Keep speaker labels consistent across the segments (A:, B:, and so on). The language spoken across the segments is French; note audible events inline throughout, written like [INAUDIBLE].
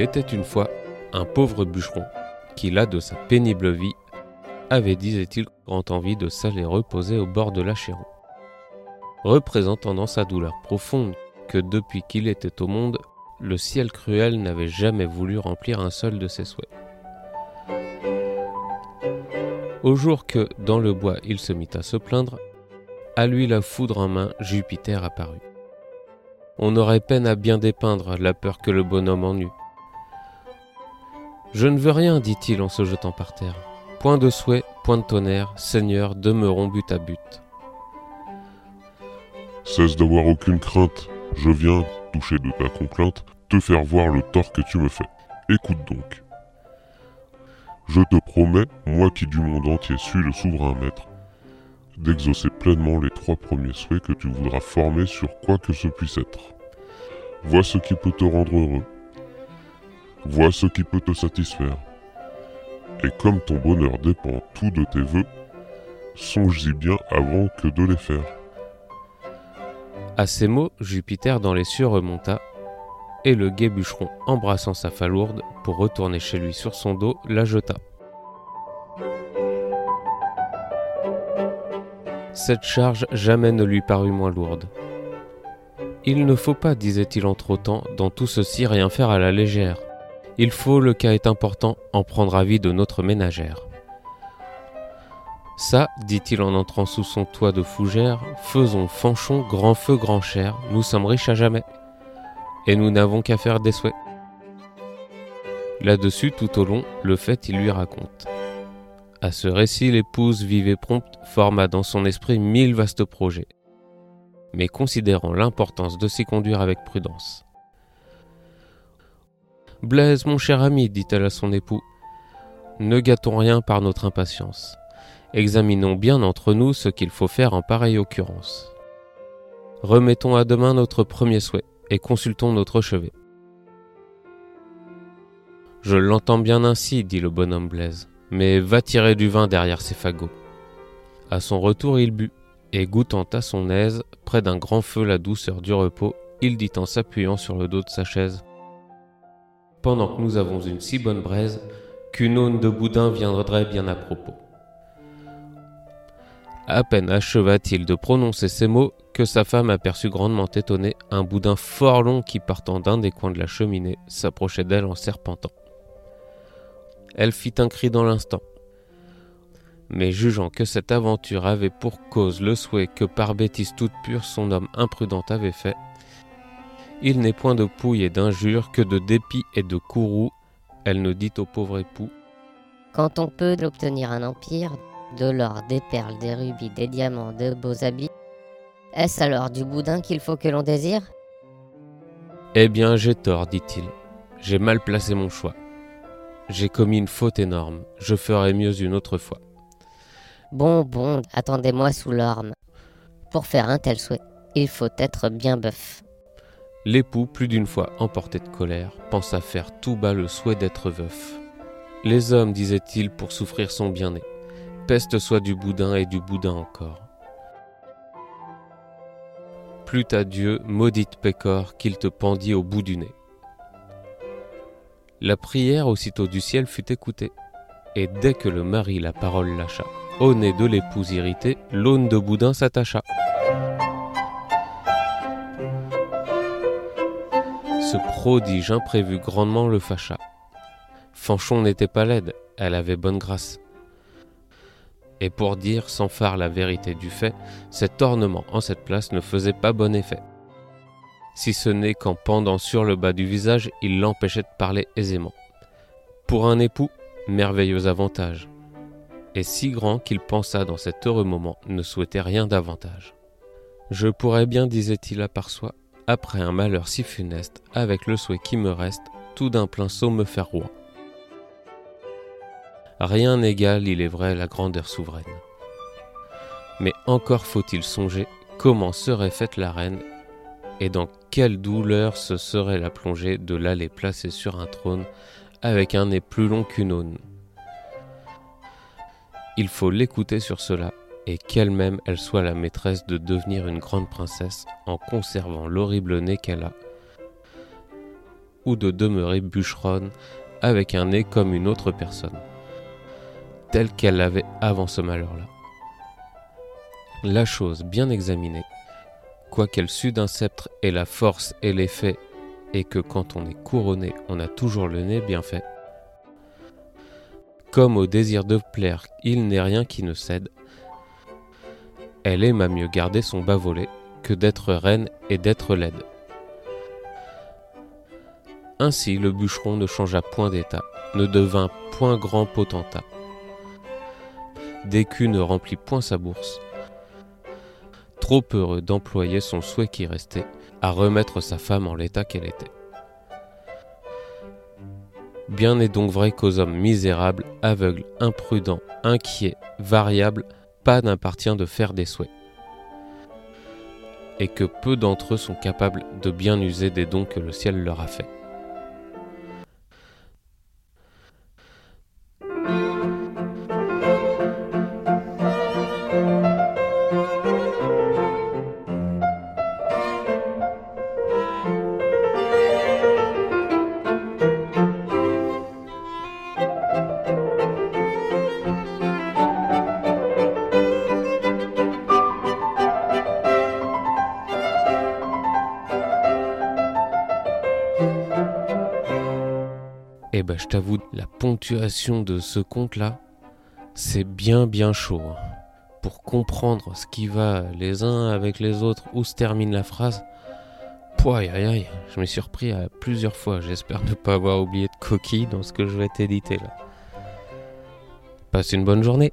A: était une fois un pauvre bûcheron qui, là de sa pénible vie, avait, disait-il, grand envie de s'aller reposer au bord de la Chéron, représentant dans sa douleur profonde que depuis qu'il était au monde, le ciel cruel n'avait jamais voulu remplir un seul de ses souhaits. Au jour que, dans le bois, il se mit à se plaindre, à lui la foudre en main, Jupiter apparut. On aurait peine à bien dépeindre la peur que le bonhomme en eut. Je ne veux rien, dit-il en se jetant par terre. Point de souhait, point de tonnerre, Seigneur, demeurons but à but.
B: Cesse d'avoir aucune crainte, je viens, touché de ta complainte, te faire voir le tort que tu me fais. Écoute donc. Je te promets, moi qui du monde entier suis le souverain maître, d'exaucer pleinement les trois premiers souhaits que tu voudras former sur quoi que ce puisse être. Vois ce qui peut te rendre heureux. Vois ce qui peut te satisfaire. Et comme ton bonheur dépend tout de tes voeux, songe-y bien avant que de les faire.
A: À ces mots, Jupiter dans les cieux remonta, et le gai bûcheron, embrassant sa falourde pour retourner chez lui sur son dos, la jeta. Cette charge jamais ne lui parut moins lourde. Il ne faut pas, disait-il entre-temps, dans tout ceci rien faire à la légère. Il faut, le cas est important, en prendre avis de notre ménagère. Ça, dit-il en entrant sous son toit de fougère, faisons fanchon, grand feu, grand cher, nous sommes riches à jamais. Et nous n'avons qu'à faire des souhaits. Là-dessus, tout au long, le fait il lui raconte. À ce récit, l'épouse vive et prompte forma dans son esprit mille vastes projets, mais considérant l'importance de s'y conduire avec prudence. Blaise, mon cher ami, dit-elle à son époux, ne gâtons rien par notre impatience. Examinons bien entre nous ce qu'il faut faire en pareille occurrence. Remettons à demain notre premier souhait et consultons notre chevet. Je l'entends bien ainsi, dit le bonhomme Blaise, mais va tirer du vin derrière ses fagots. À son retour, il but, et goûtant à son aise, près d'un grand feu la douceur du repos, il dit en s'appuyant sur le dos de sa chaise Pendant que nous avons une si bonne braise, qu'une aune de boudin viendrait bien à propos. À peine acheva-t-il de prononcer ces mots que sa femme aperçut grandement étonnée un boudin fort long qui, partant d'un des coins de la cheminée, s'approchait d'elle en serpentant. Elle fit un cri dans l'instant. Mais jugeant que cette aventure avait pour cause le souhait que par bêtise toute pure son homme imprudent avait fait, il n'est point de pouille et d'injure que de dépit et de courroux, elle ne dit au pauvre époux.
C: Quand on peut obtenir un empire, de l'or, des perles, des rubis, des diamants, de beaux habits, est-ce alors du boudin qu'il faut que l'on désire?
A: Eh bien, j'ai tort, dit-il. J'ai mal placé mon choix. J'ai commis une faute énorme. Je ferai mieux une autre fois.
C: Bon, bon, attendez-moi sous l'orme. Pour faire un tel souhait, il faut être bien bœuf.
A: L'époux, plus d'une fois emporté de colère, pensa faire tout bas le souhait d'être veuf. Les hommes, disait-il, pour souffrir son bien-né. Peste soit du boudin et du boudin encore. Plut à Dieu, maudite pécore, qu'il te pendit au bout du nez. La prière aussitôt du ciel fut écoutée, et dès que le mari la parole lâcha, au nez de l'épouse irritée, l'aune de boudin s'attacha. Ce prodige imprévu grandement le fâcha. Fanchon n'était pas laide, elle avait bonne grâce. Et pour dire sans phare la vérité du fait, cet ornement en cette place ne faisait pas bon effet. Si ce n'est qu'en pendant sur le bas du visage, il l'empêchait de parler aisément. Pour un époux, merveilleux avantage. Et si grand qu'il pensa dans cet heureux moment ne souhaitait rien davantage. Je pourrais bien, disait-il à part soi, après un malheur si funeste, avec le souhait qui me reste, tout d'un plein saut me faire roi. Rien n'égale, il est vrai, la grandeur souveraine. Mais encore faut-il songer comment serait faite la reine et dans quelle douleur ce serait la plongée de l'aller placer sur un trône avec un nez plus long qu'une aune. Il faut l'écouter sur cela et qu'elle-même elle soit la maîtresse de devenir une grande princesse en conservant l'horrible nez qu'elle a. ou de demeurer bûcheronne avec un nez comme une autre personne, telle qu'elle l'avait avant ce malheur-là. La chose bien examinée, quoiqu'elle sût d'un sceptre et la force et l'effet, et que quand on est couronné, on a toujours le nez bien fait, comme au désir de plaire, il n'est rien qui ne cède, elle aime à mieux garder son bas volet que d'être reine et d'être laide. Ainsi le bûcheron ne changea point d'état, ne devint point grand potentat. D'écu ne remplit point sa bourse, trop heureux d'employer son souhait qui restait à remettre sa femme en l'état qu'elle était. Bien est donc vrai qu'aux hommes misérables, aveugles, imprudents, inquiets, variables, pas de faire des souhaits, et que peu d'entre eux sont capables de bien user des dons que le ciel leur a faits. Eh ben, je t'avoue, la ponctuation de ce conte-là, c'est bien bien chaud. hein. Pour comprendre ce qui va les uns avec les autres, où se termine la phrase, pouah, aïe aïe je m'y suis à plusieurs fois. J'espère ne pas avoir oublié de coquille dans ce que je vais t'éditer là. Passe une bonne journée.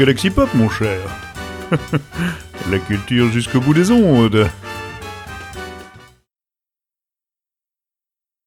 D: Galaxy Pop, mon cher. [LAUGHS] La culture jusqu'au bout des ondes.